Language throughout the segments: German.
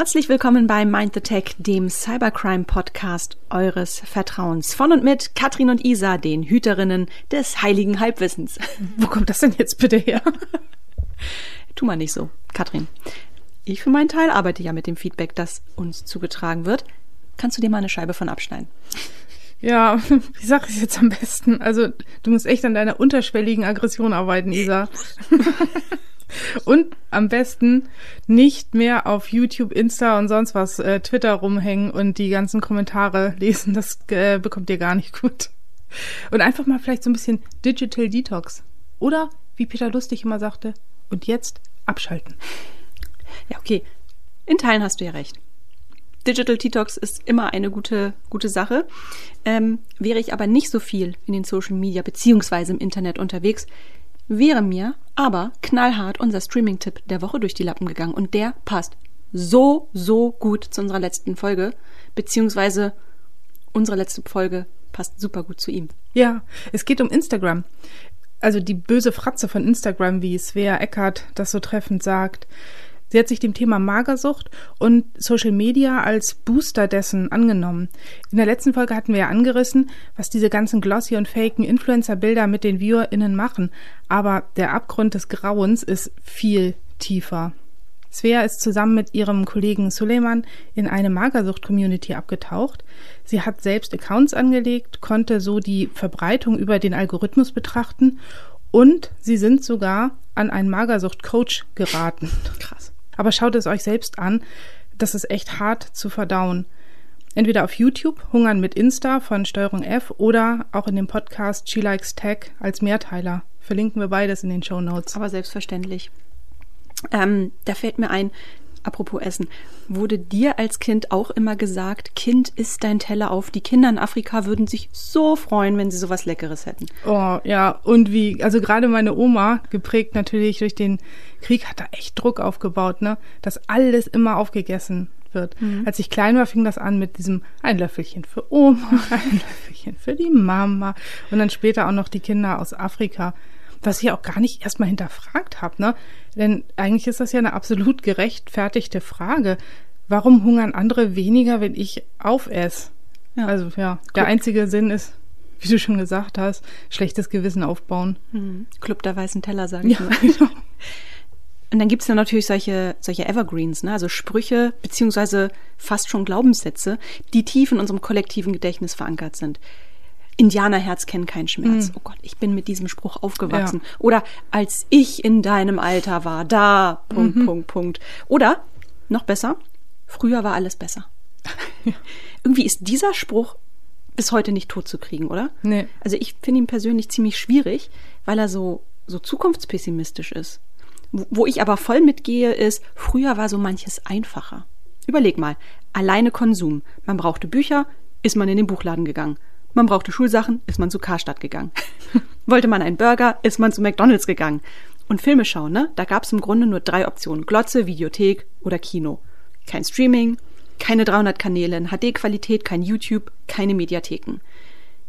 Herzlich willkommen bei Mind the Tech, dem Cybercrime Podcast eures Vertrauens. Von und mit Katrin und Isa, den Hüterinnen des heiligen Halbwissens. Wo kommt das denn jetzt bitte her? tu mal nicht so, Katrin. Ich für meinen Teil arbeite ja mit dem Feedback, das uns zugetragen wird. Kannst du dir mal eine Scheibe von abschneiden? Ja, wie sag ich jetzt am besten? Also, du musst echt an deiner unterschwelligen Aggression arbeiten, Isa. Und am besten nicht mehr auf YouTube, Insta und sonst was, äh, Twitter rumhängen und die ganzen Kommentare lesen. Das äh, bekommt ihr gar nicht gut. Und einfach mal vielleicht so ein bisschen Digital Detox. Oder, wie Peter Lustig immer sagte, und jetzt abschalten. Ja, okay. In Teilen hast du ja recht. Digital Detox ist immer eine gute, gute Sache. Ähm, wäre ich aber nicht so viel in den Social Media beziehungsweise im Internet unterwegs, wäre mir aber knallhart unser Streaming-Tipp der Woche durch die Lappen gegangen und der passt so, so gut zu unserer letzten Folge, beziehungsweise unsere letzte Folge passt super gut zu ihm. Ja, es geht um Instagram. Also die böse Fratze von Instagram, wie Svea Eckert das so treffend sagt. Sie hat sich dem Thema Magersucht und Social Media als Booster dessen angenommen. In der letzten Folge hatten wir ja angerissen, was diese ganzen glossy und faken Influencer-Bilder mit den ViewerInnen machen. Aber der Abgrund des Grauens ist viel tiefer. Svea ist zusammen mit ihrem Kollegen Suleiman in eine Magersucht-Community abgetaucht. Sie hat selbst Accounts angelegt, konnte so die Verbreitung über den Algorithmus betrachten und sie sind sogar an einen Magersucht-Coach geraten. Krass. Aber schaut es euch selbst an. Das ist echt hart zu verdauen. Entweder auf YouTube, Hungern mit Insta von Steuerung F oder auch in dem Podcast She Likes Tech als Mehrteiler. Verlinken wir beides in den Show Notes. Aber selbstverständlich. Ähm, da fällt mir ein, apropos Essen, wurde dir als Kind auch immer gesagt, Kind isst dein Teller auf. Die Kinder in Afrika würden sich so freuen, wenn sie sowas Leckeres hätten. Oh, ja. Und wie, also gerade meine Oma, geprägt natürlich durch den Krieg, hat da echt Druck aufgebaut, ne? Dass alles immer aufgegessen wird. Mhm. Als ich klein war, fing das an mit diesem ein Löffelchen für Oma, ein Löffelchen für die Mama und dann später auch noch die Kinder aus Afrika was ich auch gar nicht erstmal hinterfragt habe, ne? Denn eigentlich ist das ja eine absolut gerechtfertigte Frage. Warum hungern andere weniger, wenn ich aufesse? Ja. Also ja, Club. der einzige Sinn ist, wie du schon gesagt hast, schlechtes Gewissen aufbauen. Mhm. Club der weißen Teller, sage ich ja, mal. Genau. Und dann gibt's ja natürlich solche, solche Evergreens, ne? also Sprüche beziehungsweise fast schon Glaubenssätze, die tief in unserem kollektiven Gedächtnis verankert sind. Indianerherz kennt keinen Schmerz. Mhm. Oh Gott, ich bin mit diesem Spruch aufgewachsen. Ja. Oder als ich in deinem Alter war, da, Punkt, mhm. Punkt, Punkt. Oder, noch besser, früher war alles besser. Ja. Irgendwie ist dieser Spruch bis heute nicht tot zu kriegen, oder? Nee. Also ich finde ihn persönlich ziemlich schwierig, weil er so, so zukunftspessimistisch ist. Wo ich aber voll mitgehe, ist, früher war so manches einfacher. Überleg mal, alleine Konsum. Man brauchte Bücher, ist man in den Buchladen gegangen. Man brauchte Schulsachen, ist man zu Karstadt gegangen. Wollte man einen Burger, ist man zu McDonalds gegangen. Und Filme schauen, ne? Da gab's im Grunde nur drei Optionen. Glotze, Videothek oder Kino. Kein Streaming, keine 300 Kanäle in HD-Qualität, kein YouTube, keine Mediatheken.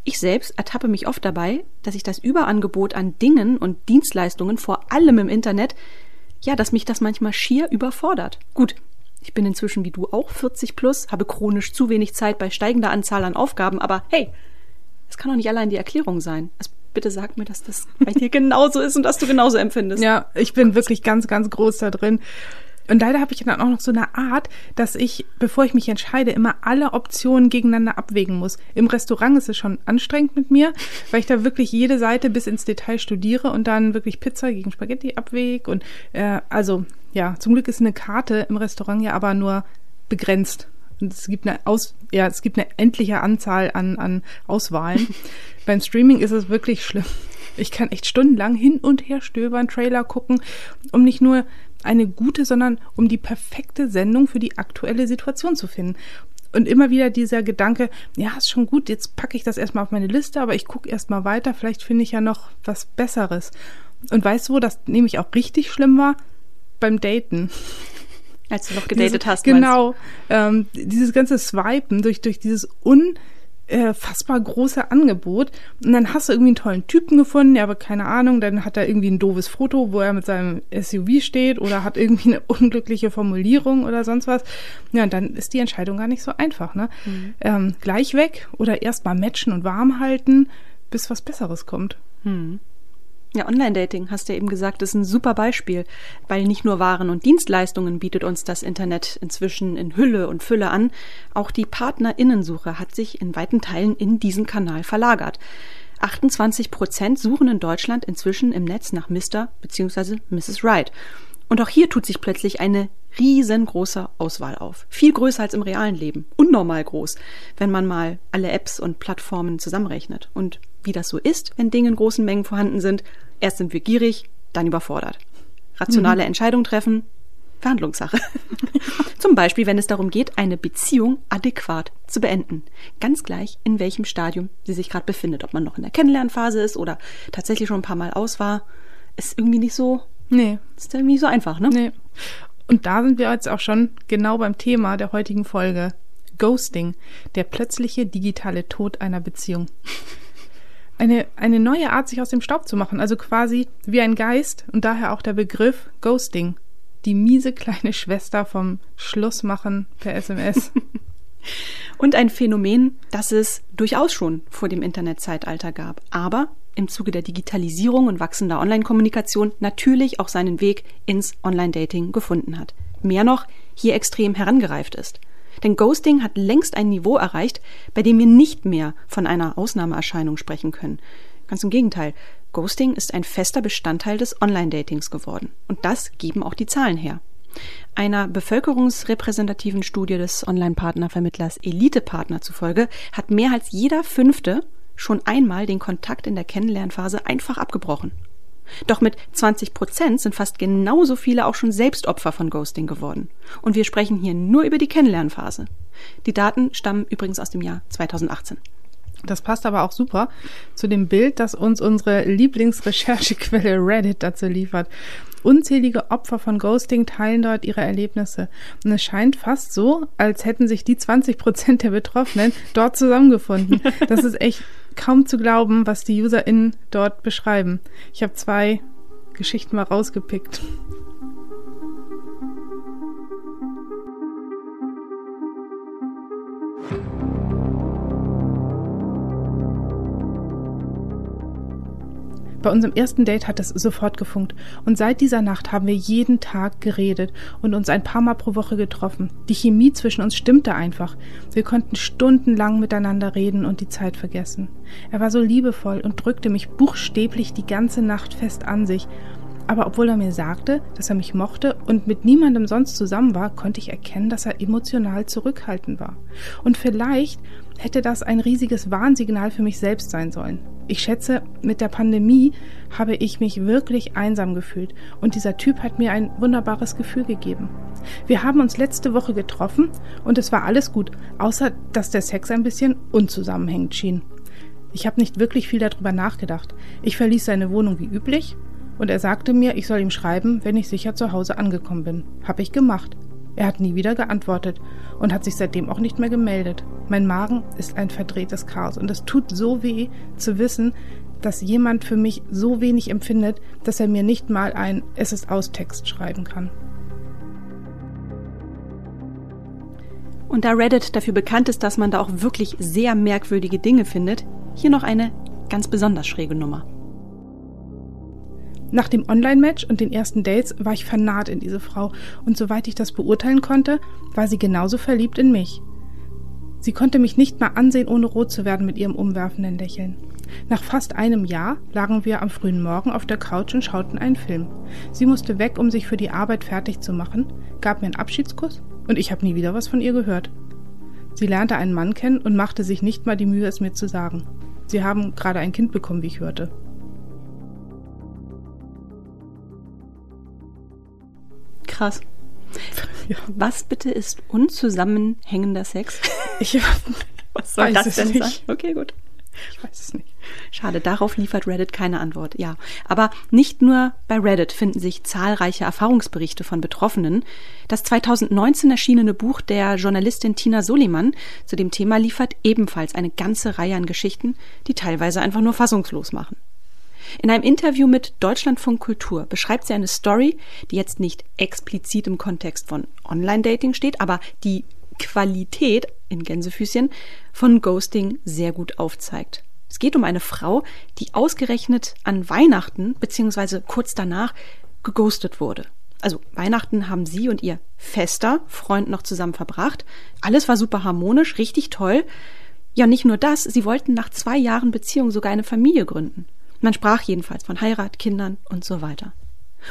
Ich selbst ertappe mich oft dabei, dass ich das Überangebot an Dingen und Dienstleistungen, vor allem im Internet, ja, dass mich das manchmal schier überfordert. Gut, ich bin inzwischen wie du auch 40 plus, habe chronisch zu wenig Zeit bei steigender Anzahl an Aufgaben, aber hey, das kann doch nicht allein die Erklärung sein. Also bitte sag mir, dass das bei dir genauso ist und dass du genauso empfindest. Ja, ich bin wirklich ganz, ganz groß da drin. Und leider habe ich dann auch noch so eine Art, dass ich, bevor ich mich entscheide, immer alle Optionen gegeneinander abwägen muss. Im Restaurant ist es schon anstrengend mit mir, weil ich da wirklich jede Seite bis ins Detail studiere und dann wirklich Pizza gegen Spaghetti abwäge. Und äh, also ja, zum Glück ist eine Karte im Restaurant ja aber nur begrenzt. Es gibt eine Aus, ja, es gibt eine endliche Anzahl an, an Auswahlen. Beim Streaming ist es wirklich schlimm. Ich kann echt stundenlang hin und her stöbern, Trailer gucken, um nicht nur eine gute, sondern um die perfekte Sendung für die aktuelle Situation zu finden. Und immer wieder dieser Gedanke, ja, ist schon gut, jetzt packe ich das erstmal auf meine Liste, aber ich gucke erstmal weiter, vielleicht finde ich ja noch was Besseres. Und weißt du, wo das nämlich auch richtig schlimm war? Beim Daten. Als du noch gedatet Diese, hast. Genau. Ähm, dieses ganze Swipen durch, durch dieses un äh, fassbar große Angebot. Und dann hast du irgendwie einen tollen Typen gefunden, ja, aber keine Ahnung, dann hat er irgendwie ein doofes Foto, wo er mit seinem SUV steht oder hat irgendwie eine unglückliche Formulierung oder sonst was. Ja, und dann ist die Entscheidung gar nicht so einfach, ne? Mhm. Ähm, gleich weg oder erst mal matchen und warm halten, bis was Besseres kommt. Mhm. Ja, Online-Dating, hast du ja eben gesagt, ist ein super Beispiel, weil nicht nur Waren und Dienstleistungen bietet uns das Internet inzwischen in Hülle und Fülle an, auch die Partnerinnensuche hat sich in weiten Teilen in diesen Kanal verlagert. 28 Prozent suchen in Deutschland inzwischen im Netz nach Mr. bzw. Mrs. Right. Und auch hier tut sich plötzlich eine riesengroße Auswahl auf. Viel größer als im realen Leben. Unnormal groß, wenn man mal alle Apps und Plattformen zusammenrechnet. Und wie das so ist, wenn Dinge in großen Mengen vorhanden sind, erst sind wir gierig, dann überfordert. Rationale mhm. Entscheidungen treffen, Verhandlungssache. Zum Beispiel, wenn es darum geht, eine Beziehung adäquat zu beenden. Ganz gleich, in welchem Stadium sie sich gerade befindet. Ob man noch in der Kennenlernphase ist oder tatsächlich schon ein paar Mal aus war, ist irgendwie nicht so. Nee. Ist irgendwie nicht so einfach, ne? Nee. Und da sind wir jetzt auch schon genau beim Thema der heutigen Folge. Ghosting, der plötzliche digitale Tod einer Beziehung. Eine, eine neue Art, sich aus dem Staub zu machen, also quasi wie ein Geist und daher auch der Begriff Ghosting. Die miese kleine Schwester vom Schlussmachen per SMS. und ein Phänomen, das es durchaus schon vor dem Internetzeitalter gab, aber im Zuge der Digitalisierung und wachsender Online-Kommunikation natürlich auch seinen Weg ins Online-Dating gefunden hat. Mehr noch, hier extrem herangereift ist. Denn Ghosting hat längst ein Niveau erreicht, bei dem wir nicht mehr von einer Ausnahmeerscheinung sprechen können. Ganz im Gegenteil, Ghosting ist ein fester Bestandteil des Online-Datings geworden. Und das geben auch die Zahlen her. Einer bevölkerungsrepräsentativen Studie des Online-Partnervermittlers Elite-Partner zufolge hat mehr als jeder Fünfte schon einmal den Kontakt in der Kennenlernphase einfach abgebrochen. Doch mit 20 Prozent sind fast genauso viele auch schon selbst Opfer von Ghosting geworden. Und wir sprechen hier nur über die Kennenlernphase. Die Daten stammen übrigens aus dem Jahr 2018. Das passt aber auch super zu dem Bild, das uns unsere Lieblingsrecherchequelle Reddit dazu liefert. Unzählige Opfer von Ghosting teilen dort ihre Erlebnisse. Und es scheint fast so, als hätten sich die 20 Prozent der Betroffenen dort zusammengefunden. Das ist echt kaum zu glauben, was die UserInnen dort beschreiben. Ich habe zwei Geschichten mal rausgepickt. Bei unserem ersten Date hat es sofort gefunkt und seit dieser Nacht haben wir jeden Tag geredet und uns ein paar Mal pro Woche getroffen. Die Chemie zwischen uns stimmte einfach. Wir konnten stundenlang miteinander reden und die Zeit vergessen. Er war so liebevoll und drückte mich buchstäblich die ganze Nacht fest an sich. Aber obwohl er mir sagte, dass er mich mochte und mit niemandem sonst zusammen war, konnte ich erkennen, dass er emotional zurückhaltend war. Und vielleicht hätte das ein riesiges Warnsignal für mich selbst sein sollen. Ich schätze, mit der Pandemie habe ich mich wirklich einsam gefühlt und dieser Typ hat mir ein wunderbares Gefühl gegeben. Wir haben uns letzte Woche getroffen und es war alles gut, außer dass der Sex ein bisschen unzusammenhängend schien. Ich habe nicht wirklich viel darüber nachgedacht. Ich verließ seine Wohnung wie üblich und er sagte mir, ich soll ihm schreiben, wenn ich sicher zu Hause angekommen bin. Hab ich gemacht. Er hat nie wieder geantwortet und hat sich seitdem auch nicht mehr gemeldet. Mein Magen ist ein verdrehtes Chaos und es tut so weh zu wissen, dass jemand für mich so wenig empfindet, dass er mir nicht mal ein Es ist aus Text schreiben kann. Und da Reddit dafür bekannt ist, dass man da auch wirklich sehr merkwürdige Dinge findet, hier noch eine ganz besonders schräge Nummer. Nach dem Online-Match und den ersten Dates war ich vernaht in diese Frau und soweit ich das beurteilen konnte, war sie genauso verliebt in mich. Sie konnte mich nicht mal ansehen, ohne rot zu werden mit ihrem umwerfenden Lächeln. Nach fast einem Jahr lagen wir am frühen Morgen auf der Couch und schauten einen Film. Sie musste weg, um sich für die Arbeit fertig zu machen, gab mir einen Abschiedskuss und ich habe nie wieder was von ihr gehört. Sie lernte einen Mann kennen und machte sich nicht mal die Mühe, es mir zu sagen. Sie haben gerade ein Kind bekommen, wie ich hörte. Krass. Ja. Was bitte ist unzusammenhängender Sex? Ich, Was soll das denn nicht. sein? Okay, gut. Ich weiß es nicht. Schade, darauf liefert Reddit keine Antwort. Ja, aber nicht nur bei Reddit finden sich zahlreiche Erfahrungsberichte von Betroffenen. Das 2019 erschienene Buch der Journalistin Tina Soliman zu dem Thema liefert ebenfalls eine ganze Reihe an Geschichten, die teilweise einfach nur fassungslos machen. In einem Interview mit Deutschlandfunk Kultur beschreibt sie eine Story, die jetzt nicht explizit im Kontext von Online-Dating steht, aber die Qualität in Gänsefüßchen von Ghosting sehr gut aufzeigt. Es geht um eine Frau, die ausgerechnet an Weihnachten bzw. kurz danach geghostet wurde. Also Weihnachten haben sie und ihr fester Freund noch zusammen verbracht. Alles war super harmonisch, richtig toll. Ja, nicht nur das, sie wollten nach zwei Jahren Beziehung sogar eine Familie gründen. Man sprach jedenfalls von Heirat, Kindern und so weiter.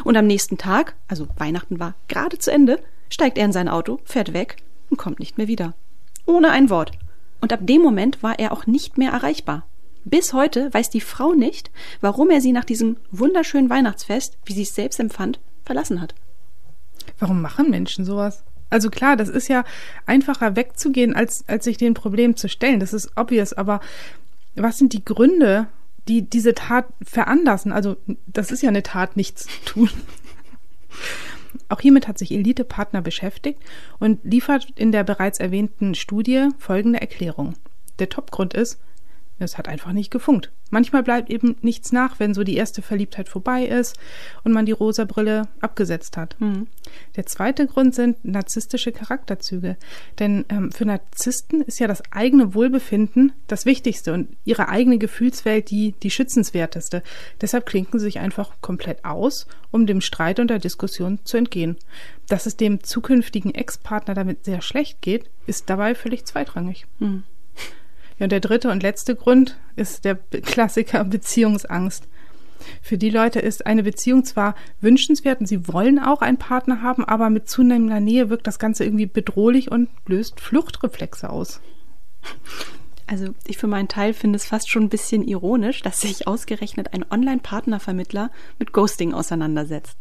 Und am nächsten Tag, also Weihnachten war gerade zu Ende, steigt er in sein Auto, fährt weg und kommt nicht mehr wieder. Ohne ein Wort. Und ab dem Moment war er auch nicht mehr erreichbar. Bis heute weiß die Frau nicht, warum er sie nach diesem wunderschönen Weihnachtsfest, wie sie es selbst empfand, verlassen hat. Warum machen Menschen sowas? Also klar, das ist ja einfacher wegzugehen, als, als sich dem Problem zu stellen. Das ist obvious, aber was sind die Gründe, die diese Tat veranlassen. Also das ist ja eine Tat, nichts tun. Auch hiermit hat sich Elite Partner beschäftigt und liefert in der bereits erwähnten Studie folgende Erklärung. Der Topgrund ist, es hat einfach nicht gefunkt. Manchmal bleibt eben nichts nach, wenn so die erste Verliebtheit vorbei ist und man die rosa Brille abgesetzt hat. Mhm. Der zweite Grund sind narzisstische Charakterzüge. Denn ähm, für Narzissten ist ja das eigene Wohlbefinden das Wichtigste und ihre eigene Gefühlswelt die, die schützenswerteste. Deshalb klinken sie sich einfach komplett aus, um dem Streit und der Diskussion zu entgehen. Dass es dem zukünftigen Ex-Partner damit sehr schlecht geht, ist dabei völlig zweitrangig. Mhm. Ja, und der dritte und letzte Grund ist der Klassiker Beziehungsangst. Für die Leute ist eine Beziehung zwar wünschenswert und sie wollen auch einen Partner haben, aber mit zunehmender Nähe wirkt das Ganze irgendwie bedrohlich und löst Fluchtreflexe aus. Also ich für meinen Teil finde es fast schon ein bisschen ironisch, dass sich ausgerechnet ein Online-Partnervermittler mit Ghosting auseinandersetzt.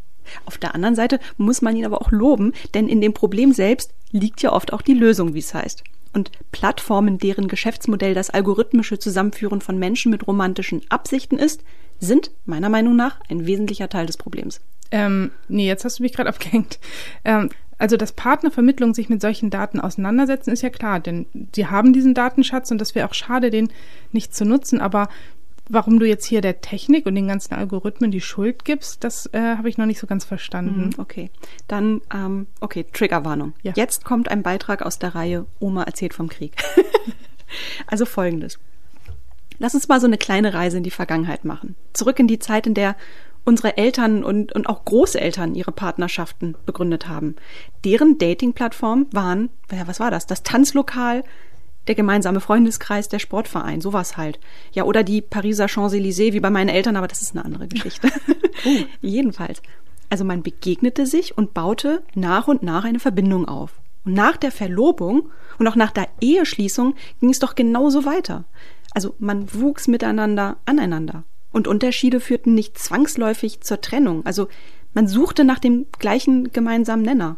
Auf der anderen Seite muss man ihn aber auch loben, denn in dem Problem selbst liegt ja oft auch die Lösung, wie es heißt und Plattformen, deren Geschäftsmodell das algorithmische Zusammenführen von Menschen mit romantischen Absichten ist, sind meiner Meinung nach ein wesentlicher Teil des Problems. Ähm, nee, jetzt hast du mich gerade abgehängt. Ähm, also, dass Partnervermittlung sich mit solchen Daten auseinandersetzen, ist ja klar, denn sie haben diesen Datenschatz und das wäre auch schade, den nicht zu nutzen. Aber Warum du jetzt hier der Technik und den ganzen Algorithmen die Schuld gibst, das äh, habe ich noch nicht so ganz verstanden. Mhm, okay, dann, ähm, okay, Triggerwarnung. Ja. Jetzt kommt ein Beitrag aus der Reihe Oma erzählt vom Krieg. also folgendes. Lass uns mal so eine kleine Reise in die Vergangenheit machen. Zurück in die Zeit, in der unsere Eltern und, und auch Großeltern ihre Partnerschaften begründet haben. Deren Dating-Plattform waren, ja, was war das? Das Tanzlokal, der gemeinsame Freundeskreis, der Sportverein, sowas halt. Ja, oder die Pariser Champs-Élysées, wie bei meinen Eltern, aber das ist eine andere Geschichte. oh. Jedenfalls. Also man begegnete sich und baute nach und nach eine Verbindung auf. Und nach der Verlobung und auch nach der Eheschließung ging es doch genauso weiter. Also man wuchs miteinander aneinander. Und Unterschiede führten nicht zwangsläufig zur Trennung. Also man suchte nach dem gleichen gemeinsamen Nenner.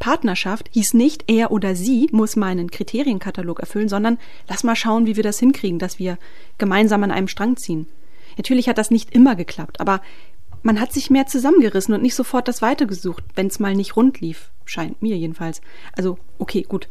Partnerschaft hieß nicht, er oder sie muss meinen Kriterienkatalog erfüllen, sondern lass mal schauen, wie wir das hinkriegen, dass wir gemeinsam an einem Strang ziehen. Natürlich hat das nicht immer geklappt, aber man hat sich mehr zusammengerissen und nicht sofort das Weite gesucht, wenn es mal nicht rund lief. Scheint mir jedenfalls. Also, okay, gut.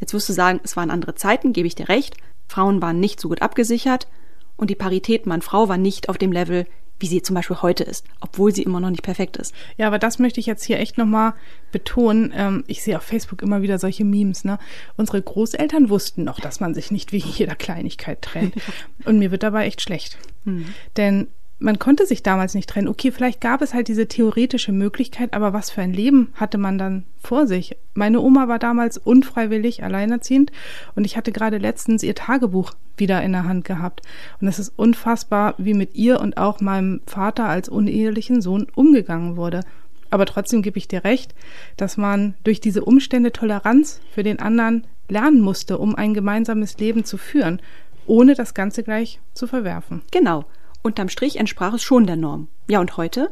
Jetzt wirst du sagen, es waren andere Zeiten, gebe ich dir recht. Frauen waren nicht so gut abgesichert und die Parität Mann-Frau war nicht auf dem Level, wie sie zum Beispiel heute ist, obwohl sie immer noch nicht perfekt ist. Ja, aber das möchte ich jetzt hier echt nochmal betonen. Ähm, ich sehe auf Facebook immer wieder solche Memes. Ne? Unsere Großeltern wussten noch, dass man sich nicht wegen jeder Kleinigkeit trennt. Und mir wird dabei echt schlecht. Mhm. Denn man konnte sich damals nicht trennen. Okay, vielleicht gab es halt diese theoretische Möglichkeit, aber was für ein Leben hatte man dann vor sich? Meine Oma war damals unfreiwillig alleinerziehend und ich hatte gerade letztens ihr Tagebuch wieder in der Hand gehabt. Und es ist unfassbar, wie mit ihr und auch meinem Vater als unehelichen Sohn umgegangen wurde. Aber trotzdem gebe ich dir recht, dass man durch diese Umstände Toleranz für den anderen lernen musste, um ein gemeinsames Leben zu führen, ohne das Ganze gleich zu verwerfen. Genau. Unterm Strich entsprach es schon der Norm. Ja, und heute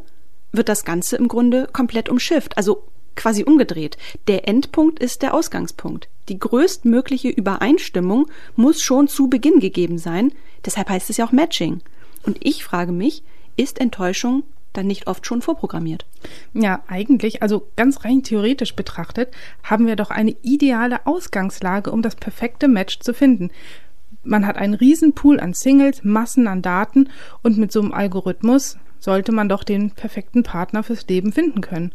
wird das Ganze im Grunde komplett umschifft. Also quasi umgedreht. Der Endpunkt ist der Ausgangspunkt. Die größtmögliche Übereinstimmung muss schon zu Beginn gegeben sein. Deshalb heißt es ja auch Matching. Und ich frage mich, ist Enttäuschung dann nicht oft schon vorprogrammiert? Ja, eigentlich, also ganz rein theoretisch betrachtet, haben wir doch eine ideale Ausgangslage, um das perfekte Match zu finden. Man hat einen riesen Pool an Singles, Massen an Daten und mit so einem Algorithmus sollte man doch den perfekten Partner fürs Leben finden können.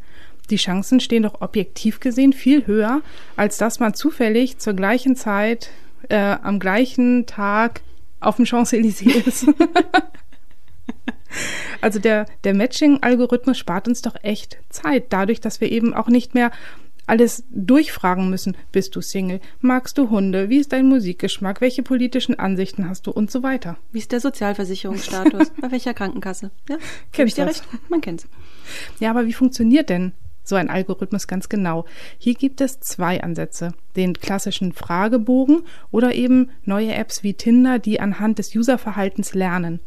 Die Chancen stehen doch objektiv gesehen viel höher, als dass man zufällig zur gleichen Zeit äh, am gleichen Tag auf dem Champs-Élysées ist. also der, der Matching-Algorithmus spart uns doch echt Zeit, dadurch, dass wir eben auch nicht mehr alles durchfragen müssen. Bist du Single? Magst du Hunde? Wie ist dein Musikgeschmack? Welche politischen Ansichten hast du? Und so weiter. Wie ist der Sozialversicherungsstatus? Bei welcher Krankenkasse? Ja, kennst du recht? Man kennt's. Ja, aber wie funktioniert denn so ein Algorithmus ganz genau? Hier gibt es zwei Ansätze. Den klassischen Fragebogen oder eben neue Apps wie Tinder, die anhand des Userverhaltens lernen.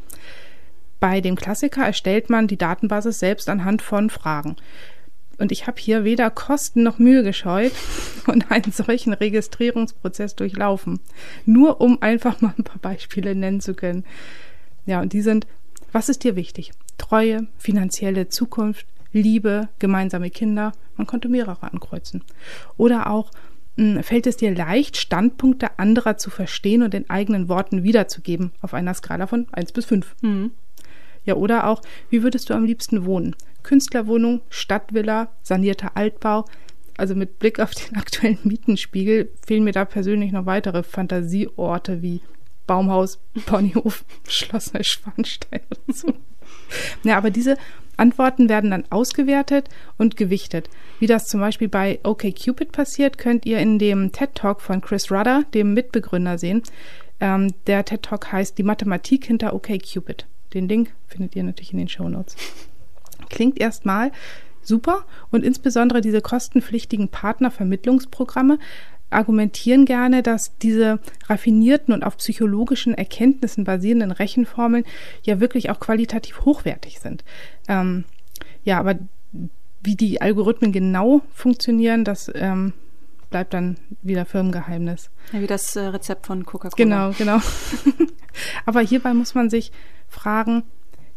Bei dem Klassiker erstellt man die Datenbasis selbst anhand von Fragen. Und ich habe hier weder Kosten noch Mühe gescheut und einen solchen Registrierungsprozess durchlaufen. Nur um einfach mal ein paar Beispiele nennen zu können. Ja, und die sind, was ist dir wichtig? Treue, finanzielle Zukunft, Liebe, gemeinsame Kinder. Man konnte mehrere ankreuzen. Oder auch, hm, fällt es dir leicht, Standpunkte anderer zu verstehen und in eigenen Worten wiederzugeben auf einer Skala von 1 bis 5? Mhm. Ja, oder auch, wie würdest du am liebsten wohnen? Künstlerwohnung, Stadtvilla, sanierter Altbau. Also mit Blick auf den aktuellen Mietenspiegel fehlen mir da persönlich noch weitere Fantasieorte wie Baumhaus, Ponyhof, Schloss Neuschwanstein oder so. Ja, aber diese Antworten werden dann ausgewertet und gewichtet. Wie das zum Beispiel bei OKCupid passiert, könnt ihr in dem TED Talk von Chris Rudder, dem Mitbegründer, sehen. Ähm, der TED Talk heißt Die Mathematik hinter OKCupid. Den Link findet ihr natürlich in den Show Notes. Klingt erstmal super und insbesondere diese kostenpflichtigen Partnervermittlungsprogramme argumentieren gerne, dass diese raffinierten und auf psychologischen Erkenntnissen basierenden Rechenformeln ja wirklich auch qualitativ hochwertig sind. Ähm, ja, aber wie die Algorithmen genau funktionieren, das ähm, bleibt dann wieder Firmengeheimnis. Ja, wie das äh, Rezept von Coca-Cola. Genau, genau. aber hierbei muss man sich fragen,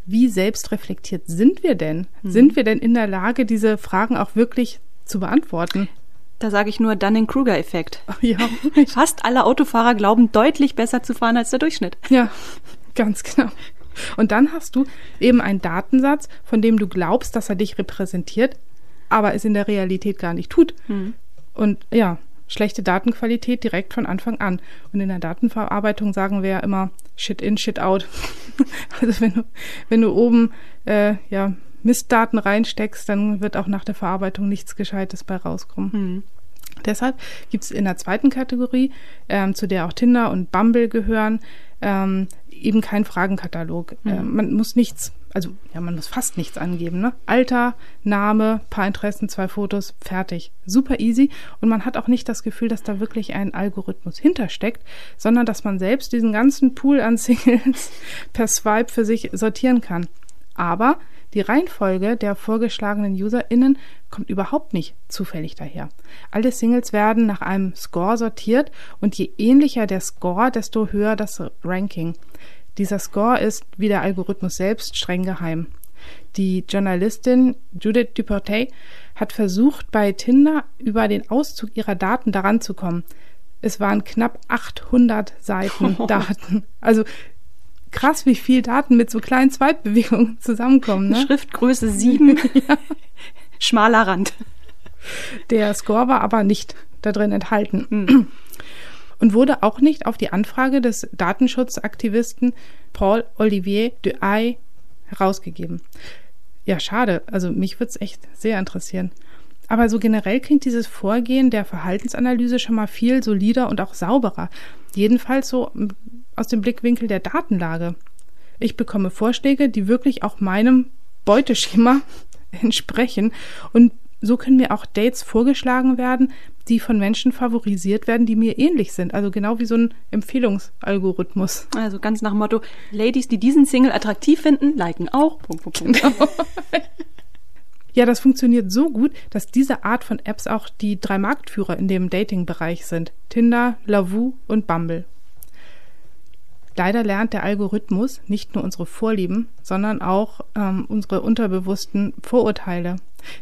wie selbstreflektiert sind wir denn? Hm. Sind wir denn in der Lage, diese Fragen auch wirklich zu beantworten? Da sage ich nur Dunning-Kruger-Effekt. Ja. Fast alle Autofahrer glauben deutlich besser zu fahren als der Durchschnitt. Ja, ganz genau. Und dann hast du eben einen Datensatz, von dem du glaubst, dass er dich repräsentiert, aber es in der Realität gar nicht tut. Hm. Und ja, schlechte Datenqualität direkt von Anfang an. Und in der Datenverarbeitung sagen wir ja immer Shit in, Shit out. also wenn du, wenn du oben äh, ja, Mistdaten reinsteckst, dann wird auch nach der Verarbeitung nichts Gescheites bei rauskommen. Mhm. Deshalb gibt es in der zweiten Kategorie, ähm, zu der auch Tinder und Bumble gehören, ähm, eben kein Fragenkatalog. Mhm. Äh, man muss nichts, also ja, man muss fast nichts angeben. Ne? Alter, Name, paar Interessen, zwei Fotos, fertig. Super easy. Und man hat auch nicht das Gefühl, dass da wirklich ein Algorithmus hintersteckt, sondern dass man selbst diesen ganzen Pool an Singles per Swipe für sich sortieren kann. Aber die Reihenfolge der vorgeschlagenen UserInnen kommt überhaupt nicht zufällig daher. Alle Singles werden nach einem Score sortiert und je ähnlicher der Score, desto höher das Ranking. Dieser Score ist, wie der Algorithmus selbst, streng geheim. Die Journalistin Judith Duportet hat versucht, bei Tinder über den Auszug ihrer Daten daran zu kommen. Es waren knapp 800 Seiten Daten. Also krass, wie viel Daten mit so kleinen Zweitbewegungen zusammenkommen. Ne? Schriftgröße 7, ja. schmaler Rand. Der Score war aber nicht da drin enthalten. Und wurde auch nicht auf die Anfrage des Datenschutzaktivisten Paul Olivier de Ay herausgegeben. Ja, schade. Also mich würde es echt sehr interessieren. Aber so generell klingt dieses Vorgehen der Verhaltensanalyse schon mal viel solider und auch sauberer. Jedenfalls so aus dem Blickwinkel der Datenlage. Ich bekomme Vorschläge, die wirklich auch meinem Beuteschema entsprechen. Und so können mir auch Dates vorgeschlagen werden, die von Menschen favorisiert werden, die mir ähnlich sind. Also genau wie so ein Empfehlungsalgorithmus. Also ganz nach dem Motto, Ladies, die diesen Single attraktiv finden, liken auch. Punkt, Punkt, Punkt. Genau. Ja, das funktioniert so gut, dass diese Art von Apps auch die drei Marktführer in dem Dating-Bereich sind. Tinder, Lavu und Bumble. Leider lernt der Algorithmus nicht nur unsere Vorlieben, sondern auch ähm, unsere unterbewussten Vorurteile.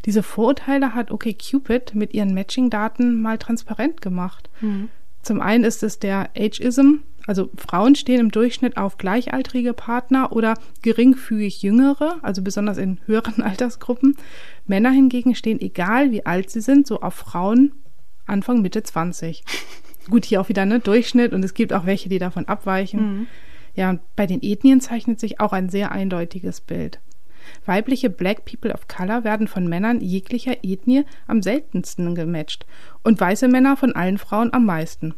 Diese Vorurteile hat OkCupid mit ihren Matching-Daten mal transparent gemacht. Mhm. Zum einen ist es der Ageism, also Frauen stehen im Durchschnitt auf gleichaltrige Partner oder geringfügig jüngere, also besonders in höheren Altersgruppen. Männer hingegen stehen, egal wie alt sie sind, so auf Frauen Anfang Mitte 20. Gut, hier auch wieder ne Durchschnitt und es gibt auch welche, die davon abweichen. Mhm. Ja, und bei den Ethnien zeichnet sich auch ein sehr eindeutiges Bild. Weibliche Black People of Color werden von Männern jeglicher Ethnie am seltensten gematcht und weiße Männer von allen Frauen am meisten.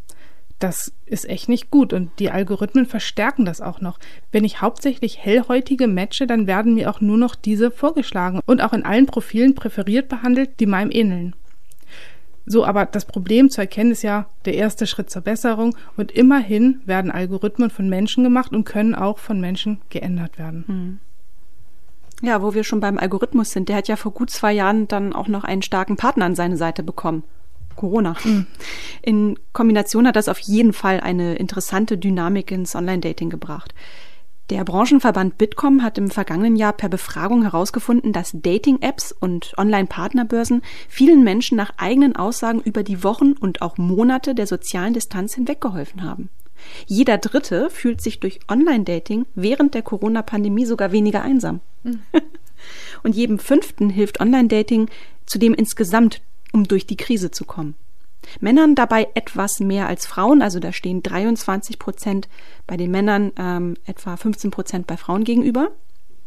Das ist echt nicht gut und die Algorithmen verstärken das auch noch. Wenn ich hauptsächlich hellhäutige matche, dann werden mir auch nur noch diese vorgeschlagen und auch in allen Profilen präferiert behandelt, die meinem ähneln. So, aber das Problem zu erkennen ist ja der erste Schritt zur Besserung und immerhin werden Algorithmen von Menschen gemacht und können auch von Menschen geändert werden. Hm. Ja, wo wir schon beim Algorithmus sind, der hat ja vor gut zwei Jahren dann auch noch einen starken Partner an seine Seite bekommen. Corona. Mhm. In Kombination hat das auf jeden Fall eine interessante Dynamik ins Online-Dating gebracht. Der Branchenverband Bitkom hat im vergangenen Jahr per Befragung herausgefunden, dass Dating-Apps und Online-Partnerbörsen vielen Menschen nach eigenen Aussagen über die Wochen und auch Monate der sozialen Distanz hinweggeholfen haben. Jeder Dritte fühlt sich durch Online-Dating während der Corona-Pandemie sogar weniger einsam. Mhm. und jedem Fünften hilft Online-Dating zudem insgesamt, um durch die Krise zu kommen. Männern dabei etwas mehr als Frauen, also da stehen 23 Prozent bei den Männern, ähm, etwa 15 Prozent bei Frauen gegenüber.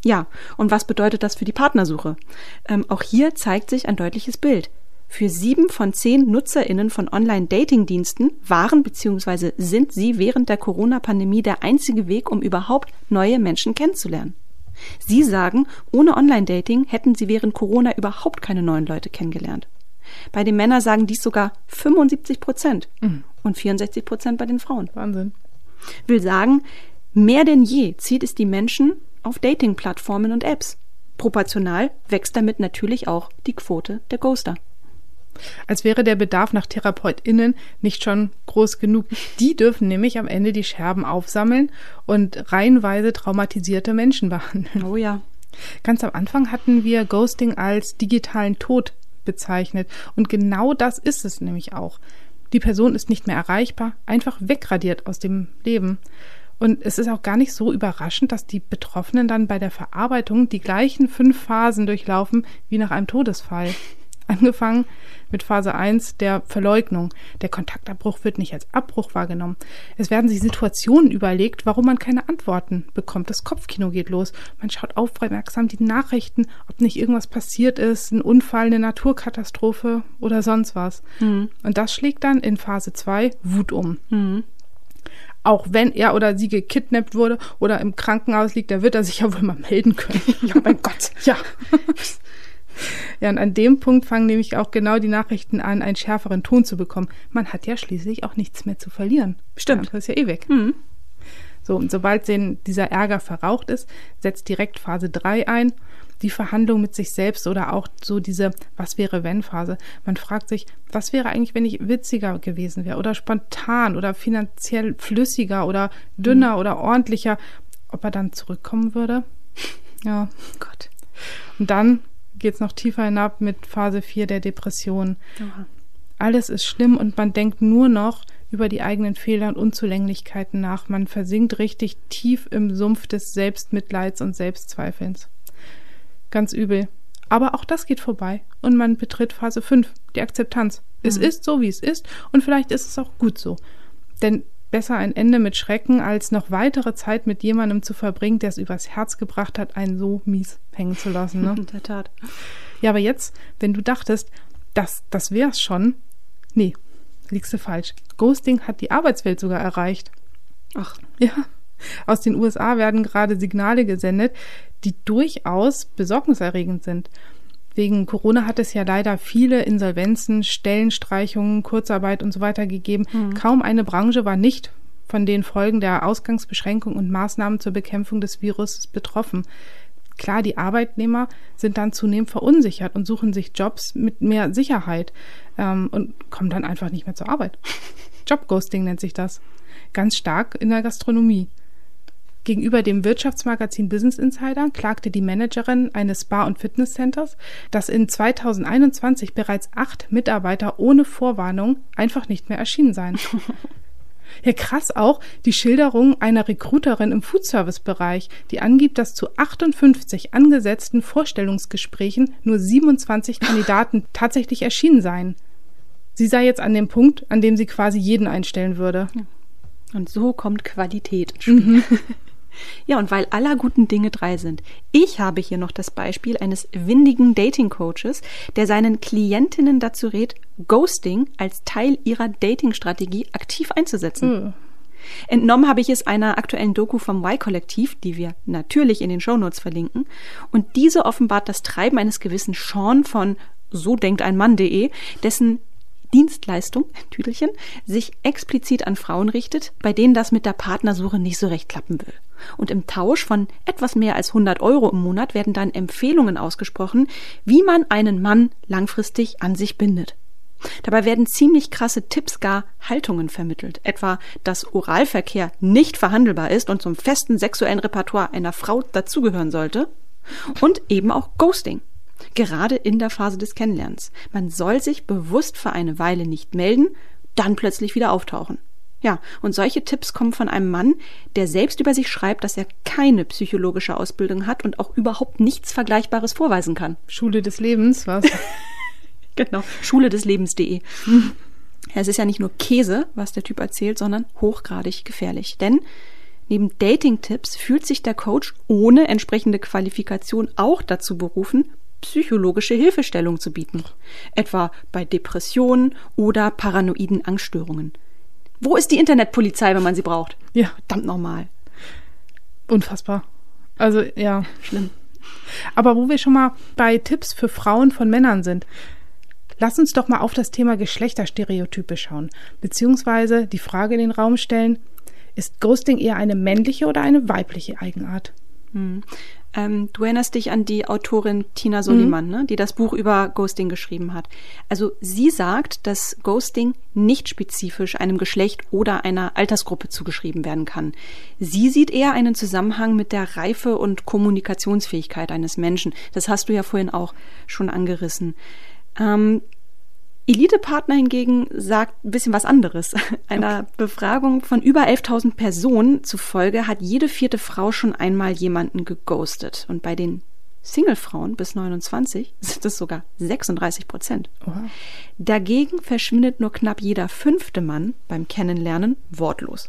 Ja, und was bedeutet das für die Partnersuche? Ähm, auch hier zeigt sich ein deutliches Bild. Für sieben von zehn NutzerInnen von Online-Dating-Diensten waren bzw. sind sie während der Corona-Pandemie der einzige Weg, um überhaupt neue Menschen kennenzulernen. Sie sagen, ohne Online-Dating hätten sie während Corona überhaupt keine neuen Leute kennengelernt. Bei den Männern sagen dies sogar 75 Prozent mhm. und 64 Prozent bei den Frauen. Wahnsinn. Will sagen, mehr denn je zieht es die Menschen auf Dating-Plattformen und Apps. Proportional wächst damit natürlich auch die Quote der Ghoster. Als wäre der Bedarf nach TherapeutInnen nicht schon groß genug. Die dürfen nämlich am Ende die Scherben aufsammeln und reihenweise traumatisierte Menschen behandeln. Oh ja. Ganz am Anfang hatten wir Ghosting als digitalen Tod bezeichnet. Und genau das ist es nämlich auch. Die Person ist nicht mehr erreichbar, einfach wegradiert aus dem Leben. Und es ist auch gar nicht so überraschend, dass die Betroffenen dann bei der Verarbeitung die gleichen fünf Phasen durchlaufen wie nach einem Todesfall. Angefangen mit Phase 1 der Verleugnung. Der Kontaktabbruch wird nicht als Abbruch wahrgenommen. Es werden sich Situationen überlegt, warum man keine Antworten bekommt. Das Kopfkino geht los. Man schaut aufmerksam die Nachrichten, ob nicht irgendwas passiert ist, ein Unfall, eine Naturkatastrophe oder sonst was. Mhm. Und das schlägt dann in Phase 2 Wut um. Mhm auch wenn er oder sie gekidnappt wurde oder im Krankenhaus liegt, da wird er sich ja wohl mal melden können. ja, mein Gott. Ja. Ja, und an dem Punkt fangen nämlich auch genau die Nachrichten an, einen schärferen Ton zu bekommen. Man hat ja schließlich auch nichts mehr zu verlieren. Stimmt. Das ist ja eh weg. Mhm. So, und sobald den, dieser Ärger verraucht ist, setzt direkt Phase 3 ein, die Verhandlung mit sich selbst oder auch so diese Was wäre wenn Phase. Man fragt sich, was wäre eigentlich, wenn ich witziger gewesen wäre oder spontan oder finanziell flüssiger oder dünner mhm. oder ordentlicher, ob er dann zurückkommen würde? Ja. Gott. Und dann geht es noch tiefer hinab mit Phase 4 der Depression. Aha. Alles ist schlimm und man denkt nur noch über die eigenen Fehler und Unzulänglichkeiten nach. Man versinkt richtig tief im Sumpf des Selbstmitleids und Selbstzweifelns. Ganz übel. Aber auch das geht vorbei und man betritt Phase 5, die Akzeptanz. Mhm. Es ist so, wie es ist und vielleicht ist es auch gut so. Denn besser ein Ende mit Schrecken, als noch weitere Zeit mit jemandem zu verbringen, der es übers Herz gebracht hat, einen so mies hängen zu lassen. Ne? In der Tat. Ja, aber jetzt, wenn du dachtest, das, das wär's schon, nee, liegst du falsch. Ghosting hat die Arbeitswelt sogar erreicht. Ach. Ja. Aus den USA werden gerade Signale gesendet, die durchaus besorgniserregend sind. Wegen Corona hat es ja leider viele Insolvenzen, Stellenstreichungen, Kurzarbeit und so weiter gegeben. Mhm. Kaum eine Branche war nicht von den Folgen der Ausgangsbeschränkungen und Maßnahmen zur Bekämpfung des Virus betroffen. Klar, die Arbeitnehmer sind dann zunehmend verunsichert und suchen sich Jobs mit mehr Sicherheit ähm, und kommen dann einfach nicht mehr zur Arbeit. Jobghosting nennt sich das. Ganz stark in der Gastronomie. Gegenüber dem Wirtschaftsmagazin Business Insider klagte die Managerin eines Spa- und Fitnesscenters, dass in 2021 bereits acht Mitarbeiter ohne Vorwarnung einfach nicht mehr erschienen seien. Ja, krass auch die Schilderung einer Recruiterin im Foodservice-Bereich, die angibt, dass zu 58 angesetzten Vorstellungsgesprächen nur 27 Kandidaten tatsächlich erschienen seien. Sie sei jetzt an dem Punkt, an dem sie quasi jeden einstellen würde. Und so kommt Qualität ins Spiel. Mhm. Ja, und weil aller guten Dinge drei sind. Ich habe hier noch das Beispiel eines windigen Dating-Coaches, der seinen Klientinnen dazu rät, Ghosting als Teil ihrer Dating-Strategie aktiv einzusetzen. Mhm. Entnommen habe ich es einer aktuellen Doku vom Y-Kollektiv, die wir natürlich in den Shownotes verlinken. Und diese offenbart das Treiben eines gewissen Sean von so denkt ein Mann.de, dessen Dienstleistung, Tüdelchen, sich explizit an Frauen richtet, bei denen das mit der Partnersuche nicht so recht klappen will. Und im Tausch von etwas mehr als 100 Euro im Monat werden dann Empfehlungen ausgesprochen, wie man einen Mann langfristig an sich bindet. Dabei werden ziemlich krasse Tipps, gar Haltungen vermittelt, etwa, dass Oralverkehr nicht verhandelbar ist und zum festen sexuellen Repertoire einer Frau dazugehören sollte, und eben auch Ghosting. Gerade in der Phase des Kennenlernens. Man soll sich bewusst für eine Weile nicht melden, dann plötzlich wieder auftauchen. Ja, und solche Tipps kommen von einem Mann, der selbst über sich schreibt, dass er keine psychologische Ausbildung hat und auch überhaupt nichts Vergleichbares vorweisen kann. Schule des Lebens, was? genau, Schule des Lebens.de. Es ist ja nicht nur Käse, was der Typ erzählt, sondern hochgradig gefährlich. Denn neben Dating-Tipps fühlt sich der Coach ohne entsprechende Qualifikation auch dazu berufen, psychologische Hilfestellung zu bieten. Etwa bei Depressionen oder paranoiden Angststörungen. Wo ist die Internetpolizei, wenn man sie braucht? Ja. Verdammt nochmal. Unfassbar. Also, ja. Schlimm. Aber wo wir schon mal bei Tipps für Frauen von Männern sind, lass uns doch mal auf das Thema Geschlechterstereotype schauen, beziehungsweise die Frage in den Raum stellen, ist Ghosting eher eine männliche oder eine weibliche Eigenart? Hm. Ähm, du erinnerst dich an die Autorin Tina Soliman, mhm. ne, die das Buch über Ghosting geschrieben hat. Also sie sagt, dass Ghosting nicht spezifisch einem Geschlecht oder einer Altersgruppe zugeschrieben werden kann. Sie sieht eher einen Zusammenhang mit der Reife und Kommunikationsfähigkeit eines Menschen. Das hast du ja vorhin auch schon angerissen. Ähm, Elite-Partner hingegen sagt ein bisschen was anderes. Einer okay. Befragung von über 11.000 Personen zufolge hat jede vierte Frau schon einmal jemanden geghostet. Und bei den Single-Frauen bis 29 sind es sogar 36 Prozent. Dagegen verschwindet nur knapp jeder fünfte Mann beim Kennenlernen wortlos.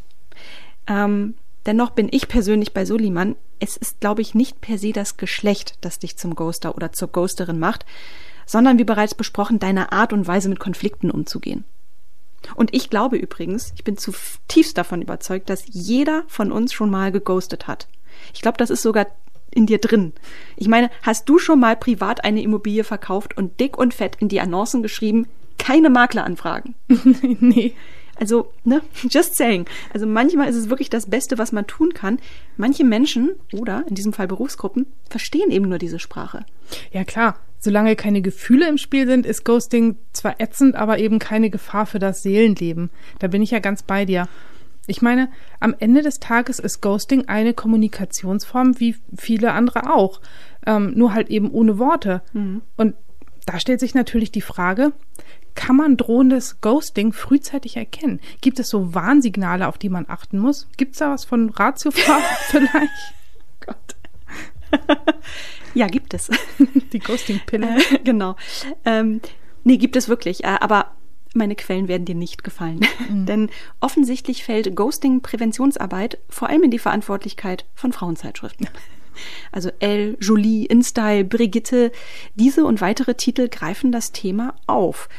Ähm, dennoch bin ich persönlich bei Soliman, es ist, glaube ich, nicht per se das Geschlecht, das dich zum Ghoster oder zur Ghosterin macht, sondern wie bereits besprochen, deine Art und Weise mit Konflikten umzugehen. Und ich glaube übrigens, ich bin zutiefst davon überzeugt, dass jeder von uns schon mal geghostet hat. Ich glaube, das ist sogar in dir drin. Ich meine, hast du schon mal privat eine Immobilie verkauft und dick und fett in die Annoncen geschrieben, keine Makleranfragen? nee. Also, ne, just saying. Also manchmal ist es wirklich das Beste, was man tun kann. Manche Menschen oder in diesem Fall Berufsgruppen verstehen eben nur diese Sprache. Ja, klar solange keine Gefühle im Spiel sind, ist Ghosting zwar ätzend, aber eben keine Gefahr für das Seelenleben. Da bin ich ja ganz bei dir. Ich meine, am Ende des Tages ist Ghosting eine Kommunikationsform wie viele andere auch, ähm, nur halt eben ohne Worte. Mhm. Und da stellt sich natürlich die Frage, kann man drohendes Ghosting frühzeitig erkennen? Gibt es so Warnsignale, auf die man achten muss? Gibt es da was von Ratiofarben vielleicht? Gott. Ja, gibt es. Die Ghosting-Pille. Äh, genau. Ähm, nee, gibt es wirklich. Äh, aber meine Quellen werden dir nicht gefallen. Mhm. Denn offensichtlich fällt Ghosting-Präventionsarbeit vor allem in die Verantwortlichkeit von Frauenzeitschriften. Also Elle, Jolie, InStyle, Brigitte, diese und weitere Titel greifen das Thema auf.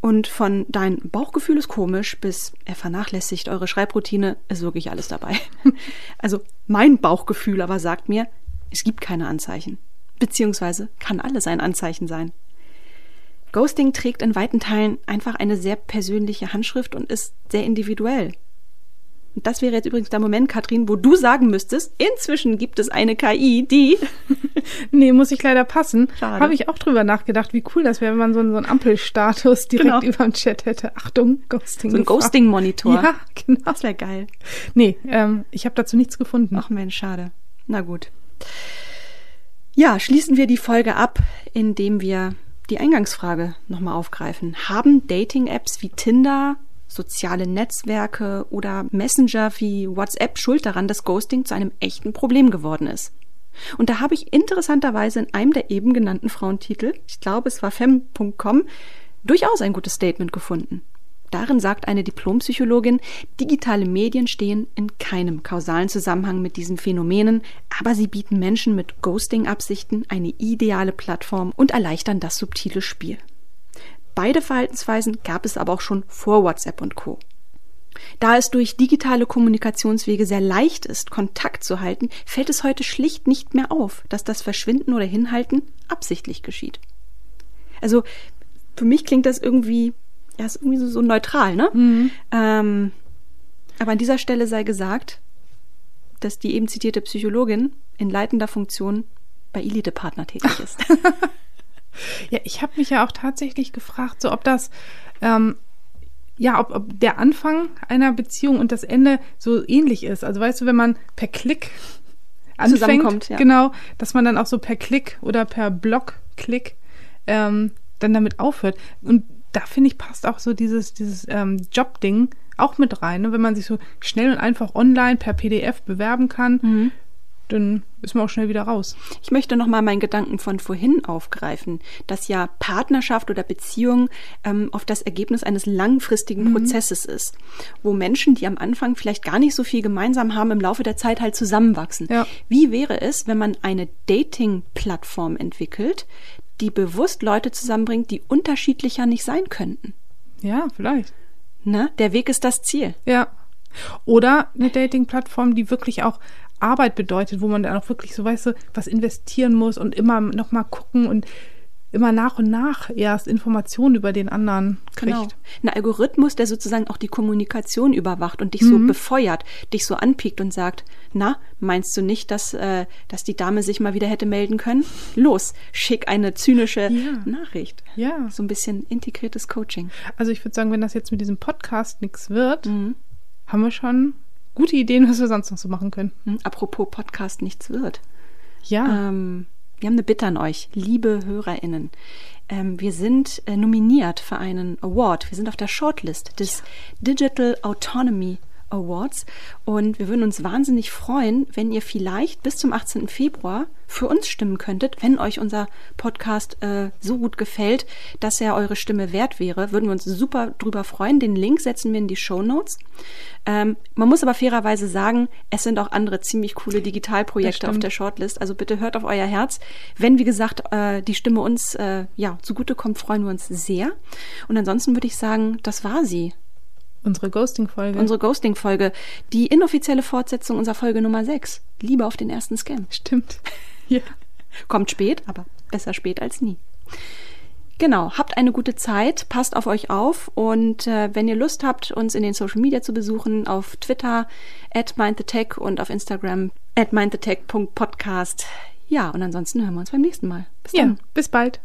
Und von dein Bauchgefühl ist komisch bis er vernachlässigt eure Schreibroutine ist wirklich alles dabei. Also mein Bauchgefühl aber sagt mir, es gibt keine Anzeichen. Beziehungsweise kann alles ein Anzeichen sein. Ghosting trägt in weiten Teilen einfach eine sehr persönliche Handschrift und ist sehr individuell. Und das wäre jetzt übrigens der Moment, Katrin, wo du sagen müsstest, inzwischen gibt es eine KI, die. nee, muss ich leider passen. Habe ich auch drüber nachgedacht, wie cool das wäre, wenn man so einen, so einen Ampelstatus direkt Genau. über dem Chat hätte. Achtung, Ghosting. So ein. Ghosting-Monitor. Ja, genau. Das wäre geil. Nee, ähm, ich habe dazu nichts gefunden. Ach Mensch, schade. Na gut. Ja, schließen wir die Folge ab, indem wir die Eingangsfrage nochmal aufgreifen. Haben Dating-Apps wie Tinder, soziale Netzwerke oder Messenger wie WhatsApp Schuld daran, dass Ghosting zu einem echten Problem geworden ist? Und da habe ich interessanterweise in einem der eben genannten Frauentitel, ich glaube es war fem.com, durchaus ein gutes Statement gefunden. Darin sagt eine Diplompsychologin, digitale Medien stehen in keinem kausalen Zusammenhang mit diesen Phänomenen, aber sie bieten Menschen mit Ghosting-Absichten eine ideale Plattform und erleichtern das subtile Spiel. Beide Verhaltensweisen gab es aber auch schon vor WhatsApp und Co. Da es durch digitale Kommunikationswege sehr leicht ist, Kontakt zu halten, fällt es heute schlicht nicht mehr auf, dass das Verschwinden oder Hinhalten absichtlich geschieht. Also für mich klingt das irgendwie, ja, ist irgendwie so, so neutral, ne? Ähm, aber an dieser Stelle sei gesagt, dass die eben zitierte Psychologin in leitender Funktion bei Elite-Partner tätig ist. Ja, ich habe mich ja auch tatsächlich gefragt, so ob das, ähm, ja, ob, ob der Anfang einer Beziehung und das Ende so ähnlich ist. Also weißt du, wenn man per Klick anfängt, ja. genau, dass man dann auch so per Klick oder per Blockklick ähm, dann damit aufhört. Und da finde ich passt auch so dieses dieses ähm, Jobding auch mit rein, ne? wenn man sich so schnell und einfach online per PDF bewerben kann. Mhm. Dann ist man auch schnell wieder raus. Ich möchte nochmal meinen Gedanken von vorhin aufgreifen, dass ja Partnerschaft oder Beziehung ähm, oft das Ergebnis eines langfristigen Prozesses ist, wo Menschen, die am Anfang vielleicht gar nicht so viel gemeinsam haben, im Laufe der Zeit halt zusammenwachsen. Ja. Wie wäre es, wenn man eine Dating-Plattform entwickelt, die bewusst Leute zusammenbringt, die unterschiedlicher nicht sein könnten? Ja, vielleicht. Ne? Der Weg ist das Ziel. Ja. Oder eine Dating-Plattform, die wirklich auch Arbeit bedeutet, wo man dann auch wirklich so, weißt du, was investieren muss und immer noch mal gucken und immer nach und nach erst Informationen über den anderen kriegt. Genau. Ein Algorithmus, der sozusagen auch die Kommunikation überwacht und dich so Mhm. befeuert, dich so anpiekt und sagt, na, meinst du nicht, dass, äh, dass die Dame sich mal wieder hätte melden können? Los, schick eine zynische Ja. Nachricht. Ja. So ein bisschen integriertes Coaching. Also ich würde sagen, wenn das jetzt mit diesem Podcast nichts wird, Mhm. haben wir schon gute Ideen, was wir sonst noch so machen können. Hm, Apropos Podcast nichts wird. Ja. Ähm, wir haben eine Bitte an euch, liebe HörerInnen. Ähm, wir sind äh, nominiert für einen Award. Wir sind auf der Shortlist des Digital Autonomy Awards und wir würden uns wahnsinnig freuen, wenn ihr vielleicht bis zum 18. Februar für uns stimmen könntet, wenn euch unser Podcast äh, so gut gefällt, dass er eure Stimme wert wäre. Würden wir uns super drüber freuen. Den Link setzen wir in die Show Notes. Ähm, man muss aber fairerweise sagen, es sind auch andere ziemlich coole Digitalprojekte auf der Shortlist. Also bitte hört auf euer Herz. Wenn, wie gesagt, äh, die Stimme uns äh, ja zugutekommt, freuen wir uns sehr. Und ansonsten würde ich sagen, das war sie. Unsere Ghosting-Folge. Unsere Ghosting-Folge. Die inoffizielle Fortsetzung unserer Folge Nummer 6. Liebe auf den ersten Scan. Stimmt. Ja. Kommt spät, aber besser spät als nie. Genau, habt eine gute Zeit, passt auf euch auf und äh, wenn ihr Lust habt, uns in den Social Media zu besuchen, auf Twitter at mindthetech und auf Instagram at mindthetech.podcast. Ja, und ansonsten hören wir uns beim nächsten Mal. Bis dann. Ja, bis bald.